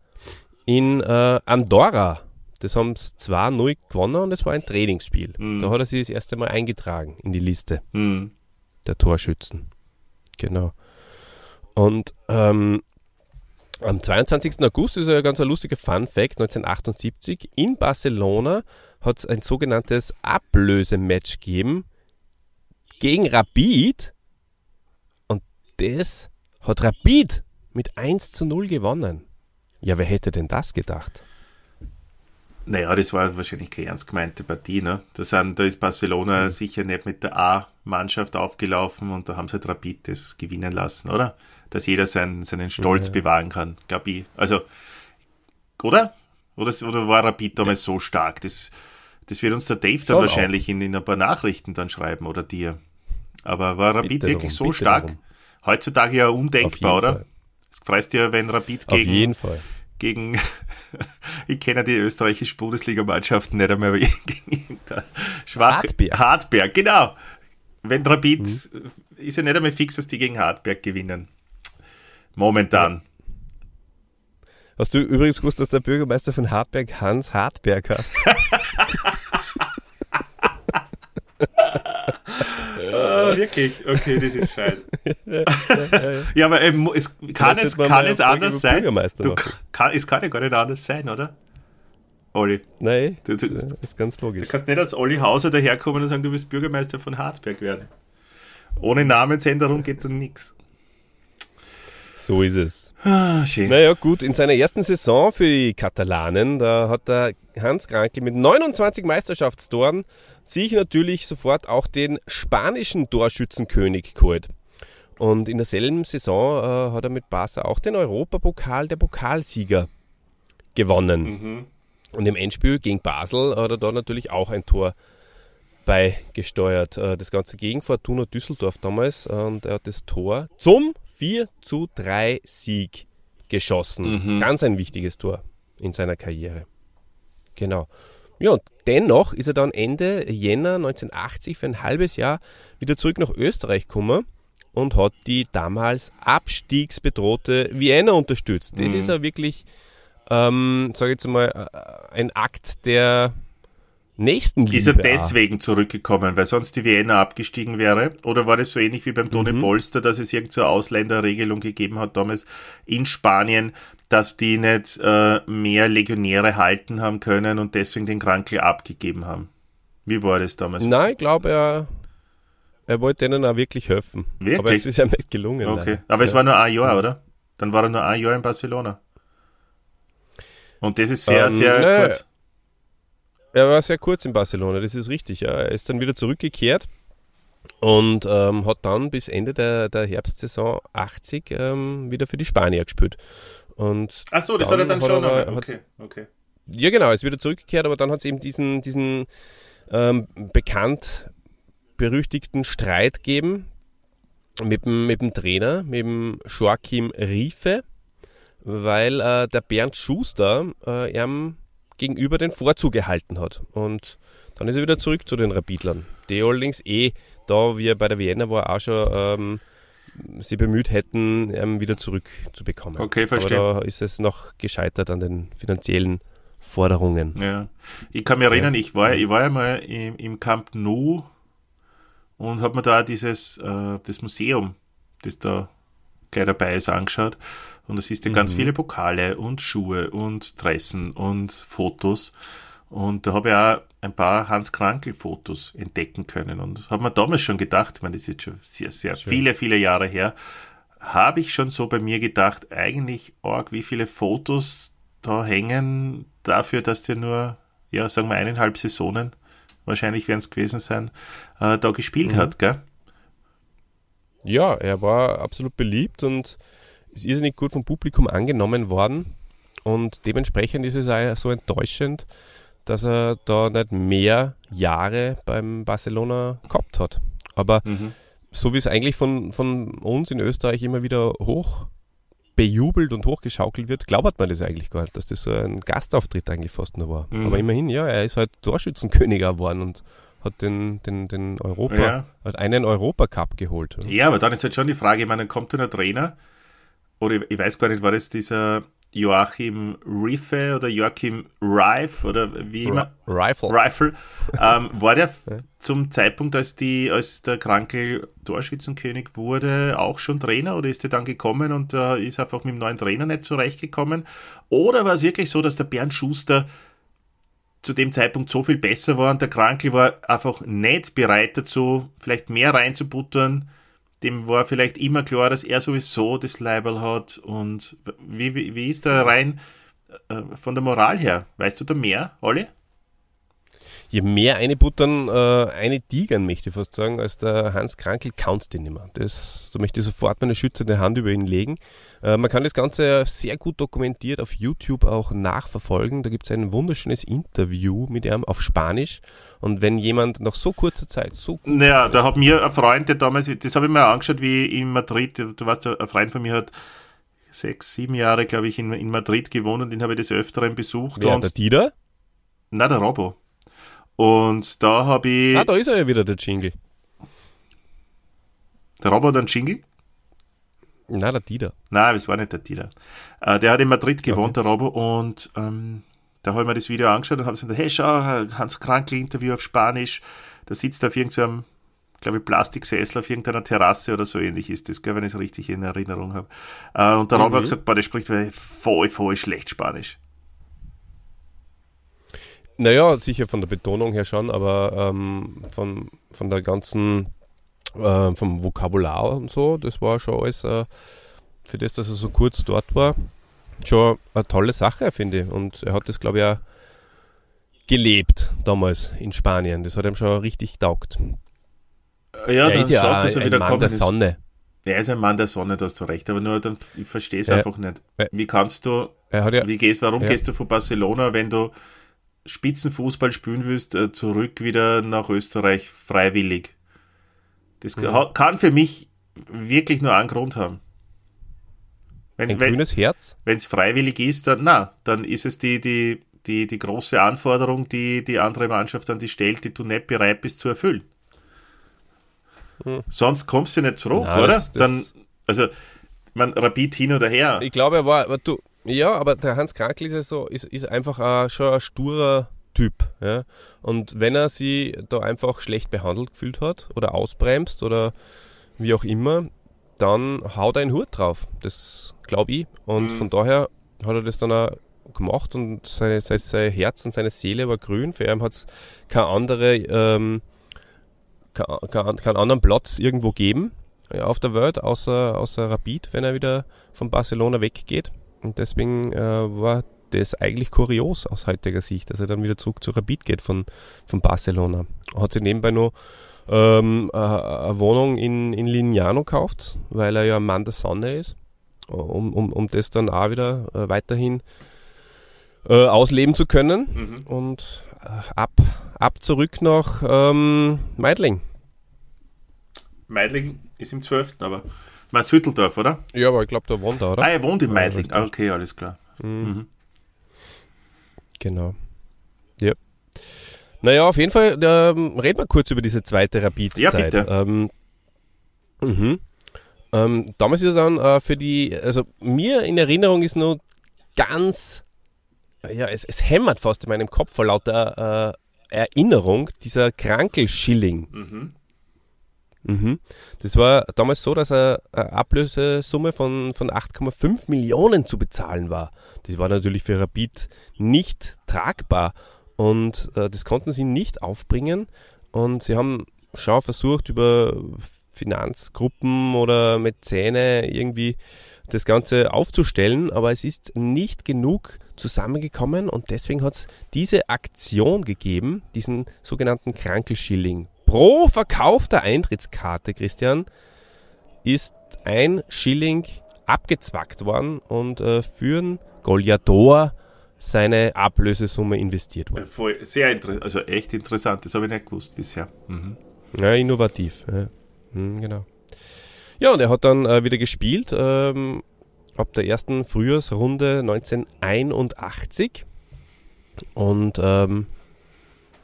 in äh, Andorra. Das haben sie 2-0 gewonnen und es war ein Trainingsspiel. Mhm. Da hat er sich das erste Mal eingetragen in die Liste Hm. der Torschützen. Genau. Und ähm, am 22. August ist ein ganz ein lustiger Fun Fact. 1978 in Barcelona hat es ein sogenanntes Ablösematch gegeben gegen Rapid. Und das hat Rapid mit 1 zu 0 gewonnen. Ja, wer hätte denn das gedacht? Naja, das war wahrscheinlich keine ernst gemeinte Partie. Ne? Da, sind, da ist Barcelona mhm. sicher nicht mit der A-Mannschaft aufgelaufen und da haben sie halt Rapid das gewinnen lassen, oder? Dass jeder seinen, seinen Stolz ja. bewahren kann, glaube ich. Also, oder? Oder, oder war Rapid damals ja. so stark? Das, das wird uns der Dave dann Schon wahrscheinlich in, in, ein paar Nachrichten dann schreiben oder dir. Aber war Rapid bitte wirklich darum, so stark? Darum. Heutzutage ja undenkbar, oder? Es freust ja, wenn Rapid gegen, Auf jeden Fall. gegen ich kenne die österreichischen Bundesligamannschaften nicht einmal gegen schwache Hartberg. Hartberg, genau. Wenn Rapid mhm. ist ja nicht einmal fix, dass die gegen Hartberg gewinnen. Momentan. Ja. Hast du übrigens gewusst, dass der Bürgermeister von Hartberg Hans Hartberg heißt? oh, wirklich? Okay, das ist fein. ja, aber ähm, es kann es, kann es anders sein. Du, kann, es kann ja gar nicht anders sein, oder? Olli. Nein, du, du, das ist ganz logisch. Du kannst nicht als Olli Hauser daherkommen und sagen, du willst Bürgermeister von Hartberg werden. Ohne Namensänderung geht dann nichts. So ist es. Ah, schön. Naja, gut, in seiner ersten Saison für die Katalanen, da hat der Hans Krankel mit 29 Meisterschaftstoren sich natürlich sofort auch den spanischen Torschützenkönig geholt. Und in derselben Saison äh, hat er mit Barca auch den Europapokal der Pokalsieger gewonnen. Mhm. Und im Endspiel gegen Basel hat er da natürlich auch ein Tor beigesteuert. Äh, das Ganze gegen Fortuna Düsseldorf damals. Und er hat das Tor zum 4 zu 3 Sieg geschossen. Mhm. Ganz ein wichtiges Tor in seiner Karriere. Genau. Ja, und dennoch ist er dann Ende Jänner 1980 für ein halbes Jahr wieder zurück nach Österreich gekommen und hat die damals abstiegsbedrohte Vienna unterstützt. Das mhm. ist ja wirklich, ähm, sage ich jetzt mal, äh, ein Akt der Nächstenliebe. Ist er deswegen zurückgekommen, weil sonst die Vienna abgestiegen wäre? Oder war das so ähnlich wie beim Toni mhm. Polster, dass es irgendeine Ausländerregelung gegeben hat damals in Spanien, dass die nicht äh, mehr Legionäre halten haben können und deswegen den Krankel abgegeben haben? Wie war das damals? Nein, ich glaube, er, er wollte denen auch wirklich helfen. Wirklich? Aber es ist ja nicht gelungen. Okay. Leider. Aber es war nur ein Jahr, oder? Dann war er nur ein Jahr in Barcelona. Und das ist sehr, ähm, sehr ne, kurz. Er war sehr kurz in Barcelona, das ist richtig. Ja. Er ist dann wieder zurückgekehrt und ähm, hat dann bis Ende der, der Herbstsaison 80 ähm, wieder für die Spanier gespielt. Und Ach so, das hat er dann hat schon. Er, okay, okay. Ja, genau, er ist wieder zurückgekehrt, aber dann hat es eben diesen, diesen ähm, bekannt berüchtigten Streit gegeben mit dem, mit dem Trainer, mit dem Joachim Riefe, weil äh, der Bernd Schuster äh, ihm gegenüber den Vorzug gehalten hat. Und dann ist er wieder zurück zu den Rapidlern, die allerdings eh da, wie er bei der Vienna war, auch schon ähm, sie bemüht hätten, ähm, wieder zurückzubekommen. Okay, verstehe. Aber da ist es noch gescheitert an den finanziellen Forderungen. Ja. Ich kann mich erinnern, ich war, ich war ja mal im, im Camp Nou und habe mir da dieses äh, das Museum, das da gleich dabei ist, angeschaut. Und da siehst du mhm. ganz viele Pokale und Schuhe und Dressen und Fotos. Und da habe ich auch ein paar Hans-Krankel-Fotos entdecken können. Und habe mir damals schon gedacht, ich meine, das ist jetzt schon sehr, sehr Schön. viele, viele Jahre her, habe ich schon so bei mir gedacht, eigentlich arg, wie viele Fotos da hängen dafür, dass der nur, ja, sagen wir eineinhalb Saisonen, wahrscheinlich werden es gewesen sein, äh, da gespielt mhm. hat, gell? Ja, er war absolut beliebt und ist irrsinnig gut vom Publikum angenommen worden. Und dementsprechend ist es auch so enttäuschend, dass er da nicht mehr Jahre beim Barcelona gehabt hat. Aber mhm. so wie es eigentlich von, von uns in Österreich immer wieder hoch bejubelt und hochgeschaukelt wird, glaubt man das eigentlich gar nicht, dass das so ein Gastauftritt eigentlich fast nur war. Mhm. Aber immerhin, ja, er ist halt Torschützenkönig geworden und hat den, den, den Europa, ja. hat einen Europacup geholt. Ja, aber dann ist halt schon die Frage, ich meine, dann kommt dann ein Trainer, oder ich weiß gar nicht, war das dieser Joachim Riffe oder Joachim Rife oder wie immer? Rifle. Rifle. Ähm, war der zum Zeitpunkt, als, die, als der Krankel Torschützenkönig wurde, auch schon Trainer oder ist er dann gekommen und äh, ist einfach mit dem neuen Trainer nicht zurechtgekommen? Oder war es wirklich so, dass der Bernd Schuster zu dem Zeitpunkt so viel besser war und der Krankel war einfach nicht bereit dazu, vielleicht mehr reinzubuttern? Dem war vielleicht immer klar, dass er sowieso das Label hat und wie, wie, wie ist da rein äh, von der Moral her? Weißt du da mehr, Olli? Je mehr eine buttern, äh, eine tigern, möchte ich fast sagen, als der Hans Krankel kannst du nicht mehr. Das, da möchte ich sofort meine schützende Hand über ihn legen. Äh, man kann das Ganze sehr gut dokumentiert auf YouTube auch nachverfolgen. Da gibt es ein wunderschönes Interview mit ihm auf Spanisch. Und wenn jemand nach so kurzer Zeit so Naja, da hat mir ein Freund, der damals, das habe ich mir angeschaut, wie in Madrid, du weißt, ein Freund von mir hat sechs, sieben Jahre, glaube ich, in, in Madrid gewohnt und den habe ich des Öfteren besucht. Wer, und, der Dieter? na, der Robo. Und da habe ich, Ah, da ist er ja wieder, der Jingle. der Robo hat einen Jingle? Nein, der Dieter. Nein, das war nicht der Dieter. Äh, der hat in Madrid gewohnt, der Robo, und ähm, da habe ich mir das Video angeschaut und habe gesagt, hey, schau, Hans Krankl Interview auf Spanisch. Da sitzt er auf irgendeinem, glaube ich, Plastiksessel auf irgendeiner Terrasse oder so ähnlich ist das, gell, wenn ich es richtig in Erinnerung habe. Äh, und der Robo hat gesagt, boah, der spricht voll, voll schlecht Spanisch. Naja, sicher von der Betonung her schon, aber ähm, von, von der ganzen, äh, vom Vokabular und so, das war schon alles, äh, für das, dass er so kurz dort war, schon eine tolle Sache, finde ich. Und er hat das, glaube ich, auch gelebt damals in Spanien. Das hat ihm schon richtig taugt. Ja, er ist ja auch ein, ein Mann der ist. Sonne. Er ist ein Mann der Sonne, da hast du recht, aber nur dann, ich verstehe es Ja. einfach nicht. Wie kannst du, Er ja, wie gehst, warum Ja. gehst du von Barcelona, wenn du Spitzenfußball spielen willst, äh, zurück wieder nach Österreich freiwillig? Das Mhm. kann für mich wirklich nur einen Grund haben. ein Wenn wenn grünes Herz. es freiwillig ist, dann na, dann ist es die, die, die, die große Anforderung, die die andere Mannschaft an dich stellt, die du nicht bereit bist zu erfüllen. Sonst kommst du nicht zurück, Hm. Na, oder? das- das- dann, also, man Rapid hin oder her. Ich glaube, er war, du, ja, aber der Hans Krankel ist ja so, ist, ist einfach auch schon ein sturer Typ. Ja? Und wenn er sie da einfach schlecht behandelt gefühlt hat oder ausbremst oder wie auch immer, dann haut er einen Hut drauf. Das glaube ich. Und Mhm. von daher hat er das dann auch gemacht und seine, sein, sein Herz und seine Seele war grün. Für ihn hat es keine andere, ähm, kein- kein- keinen anderen Platz irgendwo geben auf der Welt, außer, außer Rapid, wenn er wieder von Barcelona weggeht. Und deswegen äh, war das eigentlich kurios aus heutiger Sicht, dass er dann wieder zurück zu Rapid geht von, von Barcelona. Hat sich nebenbei noch ähm, äh, eine Wohnung in, in Lignano gekauft, weil er ja ein Mann der Sonne ist, um, um, um das dann auch wieder äh, weiterhin äh, ausleben zu können. Mhm. Und äh, ab, ab zurück nach ähm, Meidling. Meidling ist im 12., aber. Meinst Hütteldorf, oder? Ja, aber ich glaube, da wohnt er, oder? Ah, er wohnt in Meidling. Ah, okay, alles klar. Mhm. Genau. Ja. Naja, auf jeden Fall ähm, reden wir kurz über diese zweite Rapid-Zeit. Ja, bitte. Ähm, mhm. ähm, damals ist er dann äh, für die, also mir in Erinnerung ist nur ganz, ja, es, es hämmert fast in meinem Kopf vor lauter äh, Erinnerung dieser Krankelschilling. Mhm. Mhm. Das war damals so, dass eine Ablösesumme von, von 8,5 Millionen zu bezahlen war. Das war natürlich für Rapid nicht tragbar und äh, das konnten sie nicht aufbringen und sie haben schon versucht über Finanzgruppen oder Mäzene irgendwie das Ganze aufzustellen, aber es ist nicht genug zusammengekommen und deswegen hat es diese Aktion gegeben, diesen sogenannten Krankelschilling. Pro verkaufter Eintrittskarte, Christian, ist ein Schilling abgezwackt worden und äh, für einen Goliathor seine Ablösesumme investiert worden. Äh, Voll, sehr interessant, also echt interessant, das habe ich nicht gewusst bisher. Mhm. Ja, innovativ. Ja. Hm, genau. Ja, und er hat dann äh, wieder gespielt ähm, ab der ersten Frühjahrsrunde 1981 und ähm,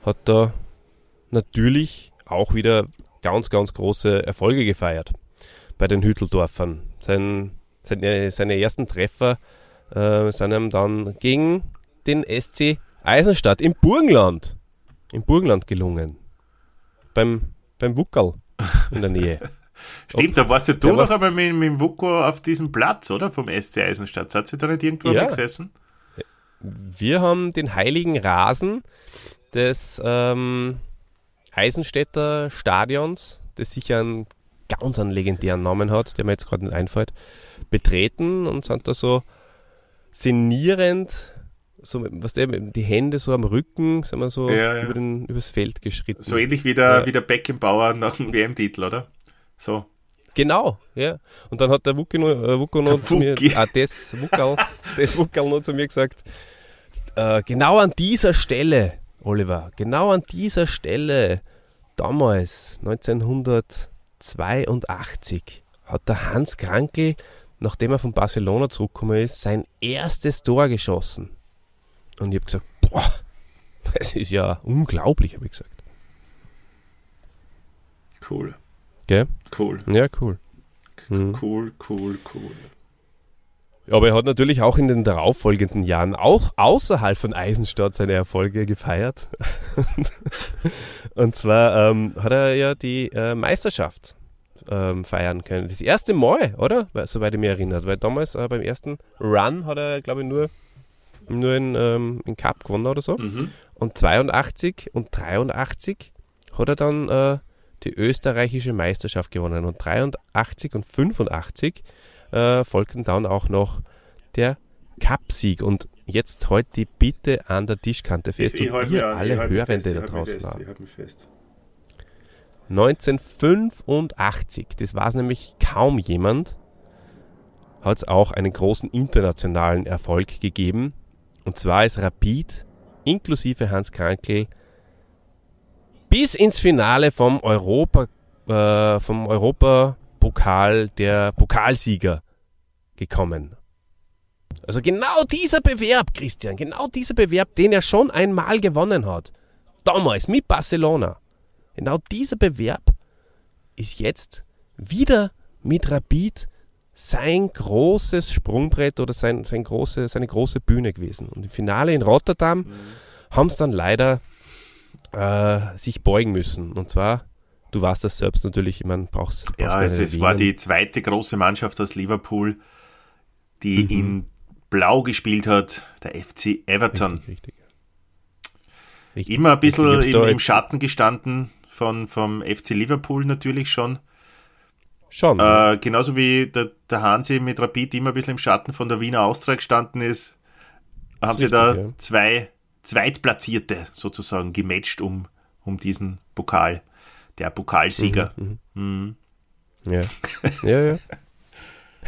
hat da natürlich auch wieder ganz, ganz große Erfolge gefeiert bei den Hütteldorfern. Sein, seine, seine ersten Treffer äh, sind ihm dann gegen den SC Eisenstadt im Burgenland, im Burgenland gelungen. Beim, beim Wuckerl in der Nähe. Stimmt, da warst ja du Der war- doch einmal mit, mit dem Vuko auf diesem Platz, oder? Vom SC Eisenstadt. Hat sie da nicht irgendwo Ja. gesessen? Wir haben den heiligen Rasen des ähm, Eisenstädter Stadions, das sicher einen ganz einen legendären Namen hat, der mir jetzt gerade nicht einfällt, betreten und sind da so sinnierend so was der, die Hände so am Rücken, sind wir so Ja, ja. über den, übers Feld geschritten. So ähnlich wie der, Ja. wie der Beckenbauer nach dem WM-Titel, oder? So. Genau, ja. Und dann hat der Wucki noch, äh, Wucko noch zu mir, ah, das Wuckerl, das Wuckerl noch zu mir gesagt, äh, genau an dieser Stelle, Oliver, genau an dieser Stelle, damals, 1982, hat der Hans Krankel, nachdem er von Barcelona zurückgekommen ist, sein erstes Tor geschossen. Und ich habe gesagt, boah, das ist ja unglaublich, habe ich gesagt. Cool. Gell? Cool. Ja, cool. Mhm. Cool, cool, cool. Ja, aber er hat natürlich auch in den darauffolgenden Jahren auch außerhalb von Eisenstadt seine Erfolge gefeiert. Und zwar ähm, hat er ja die äh, Meisterschaft ähm, feiern können. Das erste Mal, oder? Soweit ich mich erinnert. Weil damals äh, beim ersten Run hat er, glaube ich, nur, nur in, ähm, in Cup gewonnen oder so. Mhm. Und 82 und 83 hat er dann äh, die österreichische Meisterschaft gewonnen. Und 83 und 85 äh, folgten dann auch noch der Cupsieg. Und jetzt heute die Bitte an der Tischkante fest. und halt ihr mich an, alle ich Hörende fest, ich da draußen fest, auch. Ich mich fest. 1985, das war es nämlich kaum jemand, hat es auch einen großen internationalen Erfolg gegeben. Und zwar ist Rapid inklusive Hans Krankel bis ins Finale vom Europa, äh, vom Europapokal der Pokalsieger gekommen. Also genau dieser Bewerb, Christian, genau dieser Bewerb, den er schon einmal gewonnen hat. Damals mit Barcelona. Genau dieser Bewerb ist jetzt wieder mit Rapid sein großes Sprungbrett oder sein, sein große, seine große Bühne gewesen. Und im Finale in Rotterdam haben es dann leider äh, sich beugen müssen. Und zwar, du warst das selbst natürlich, man brauchst Ja, es, es war die zweite große Mannschaft aus Liverpool, die Mhm. in Blau gespielt hat, der FC Everton. Richtig, richtig. Richtig. Immer ein bisschen im, da im Schatten gestanden von, vom FC Liverpool natürlich schon. Schon. Äh, genauso wie der, der Hansi mit Rapid immer ein bisschen im Schatten von der Wiener Austria gestanden ist, haben ist sie da richtig, ja. zwei Zweitplatzierte sozusagen gematcht um, um diesen Pokal. Der Pokalsieger. Mhm. ja. ja, ja.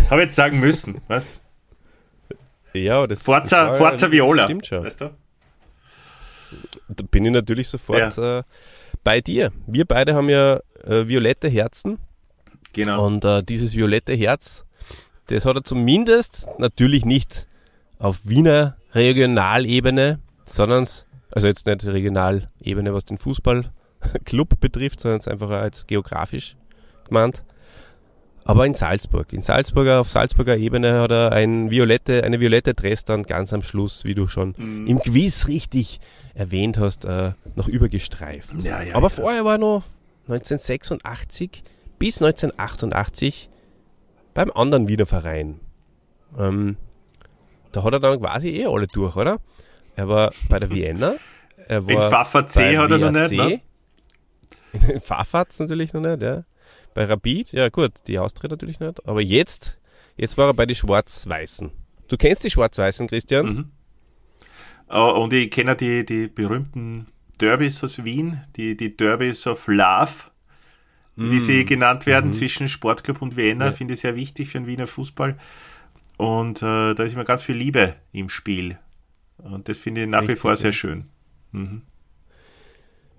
Habe jetzt sagen müssen, weißt Ja, das Forza, das Forza das Viola. Stimmt schon. Weißt du? Da bin ich natürlich sofort äh, bei dir. Wir beide haben ja äh, violette Herzen Genau. und äh, dieses violette Herz, das hat er zumindest natürlich nicht auf Wiener Regionalebene, sondern also jetzt nicht Regionalebene, was den Fußballclub betrifft, sondern es einfach als geografisch gemeint. Aber in Salzburg. In Salzburger, auf Salzburger Ebene hat er ein violette, eine violette Dress dann ganz am Schluss, wie du schon Mhm. im Quiz richtig erwähnt hast, äh, noch übergestreift. Ja, ja, Aber ja. vorher war noch 1986 bis 1988 beim anderen Wiener Verein. Ähm, da hat er dann quasi eh alle durch, oder? Er war bei der Vienna. Er In war Pfaffer C beim hat er noch nicht, ne? In Pfaffert's natürlich noch nicht, ja. Bei Rapid, ja gut, die Austria natürlich nicht. Aber jetzt, jetzt war er bei den Schwarz-Weißen. Du kennst die Schwarz-Weißen, Christian? Mhm. Äh, Und ich kenne die, die berühmten Derbys aus Wien, die, die Derbys of Love, wie sie genannt werden, zwischen Sportclub und Vienna, Ja. finde ich sehr wichtig für den Wiener Fußball. Und äh, da ist immer ganz viel Liebe im Spiel. Und das finde ich nach wie Richtig, vor sehr ja. schön.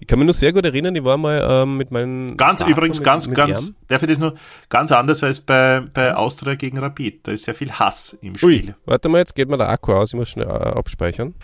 Ich kann mich nur sehr gut erinnern, ich war mal ähm, mit meinen. Ganz Vater, übrigens, mit, ganz, mit ganz, darf ich das nur, ganz anders als bei, bei Austria gegen Rapid. Da ist sehr viel Hass im Spiel. Ui, warte mal, jetzt geht mir der Akku aus, ich muss schnell äh, abspeichern.